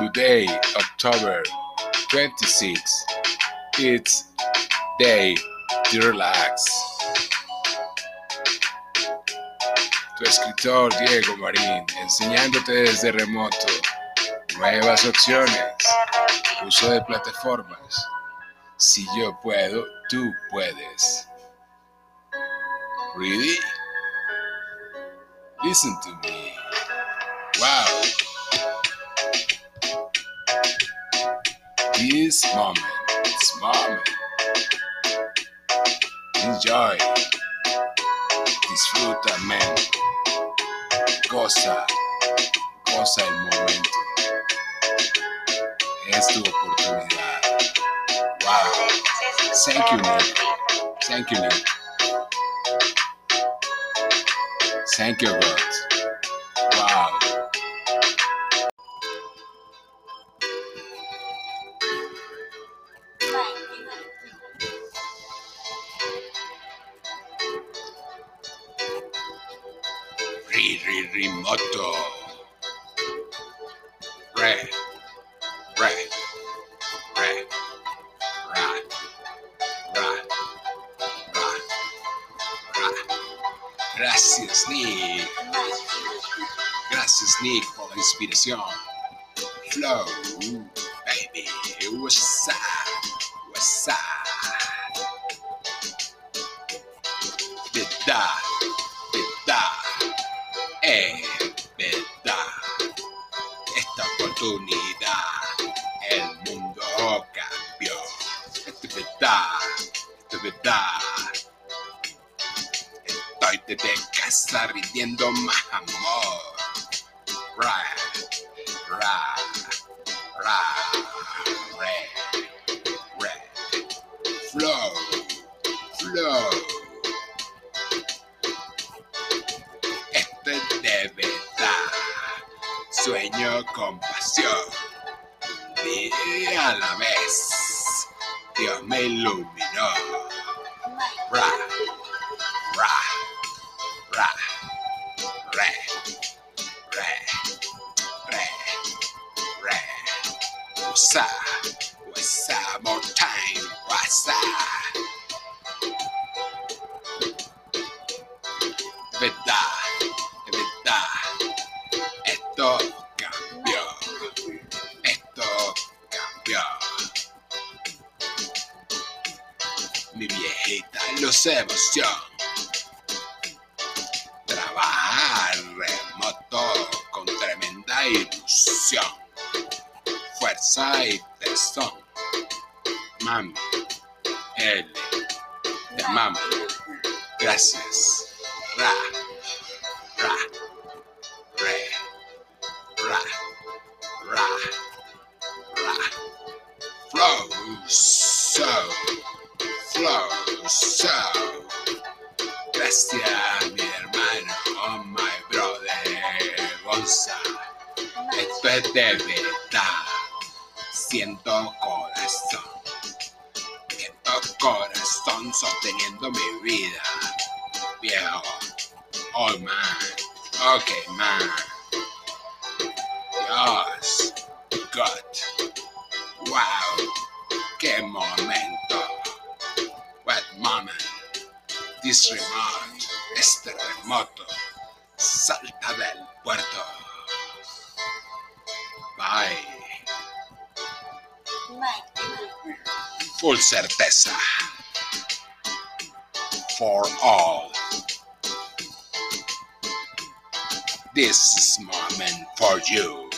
Today, October 26, it's day to relax. Tu escritor Diego Marín, enseñándote desde remoto nuevas opciones, uso de plataformas. Si yo puedo, tú puedes. Really? Listen to me. Wow. This moment, this moment. Enjoy. Disfruta, man. Goza, goza el momento. Es tu oportunidad. Wow. Thank you, Nick. Thank you, Nick. Thank you, God. Ri, ri, remoto. Re, re, re, ra, ra, ra, ra. Gracias, Nick. Gracias, Nick, por la inspiración. Flow, baby. What's up? What's up? Oportunidad, el mundo cambió. Esto es verdad, esto es verdad. Estoy desde casa rindiendo más amor. Ra, ra, ra, re, re. Flow, flow. Esto es de verdad. Sueño con pasión. Un día a la vez. Dios me iluminó. Ra, ra, ra, re, re, re, re. What's up? More time. Up? Verdad, Mi viejita luce emoción. Trabajar remoto con tremenda ilusión. Fuerza y tesón. Mami, L, de mama. Gracias. Ra, ra, re, ra, ra, ra. Flow, so, flow, so. Gracias, mi hermano, oh my brother, Gonza. Esto es de verdad. Siento corazón. Siento corazón sosteniendo mi vida. Viejo. Oh man. Ok, man. This remote. Este remoto. Salta del puerto. Bye. Full certeza. For all. This is moment for you.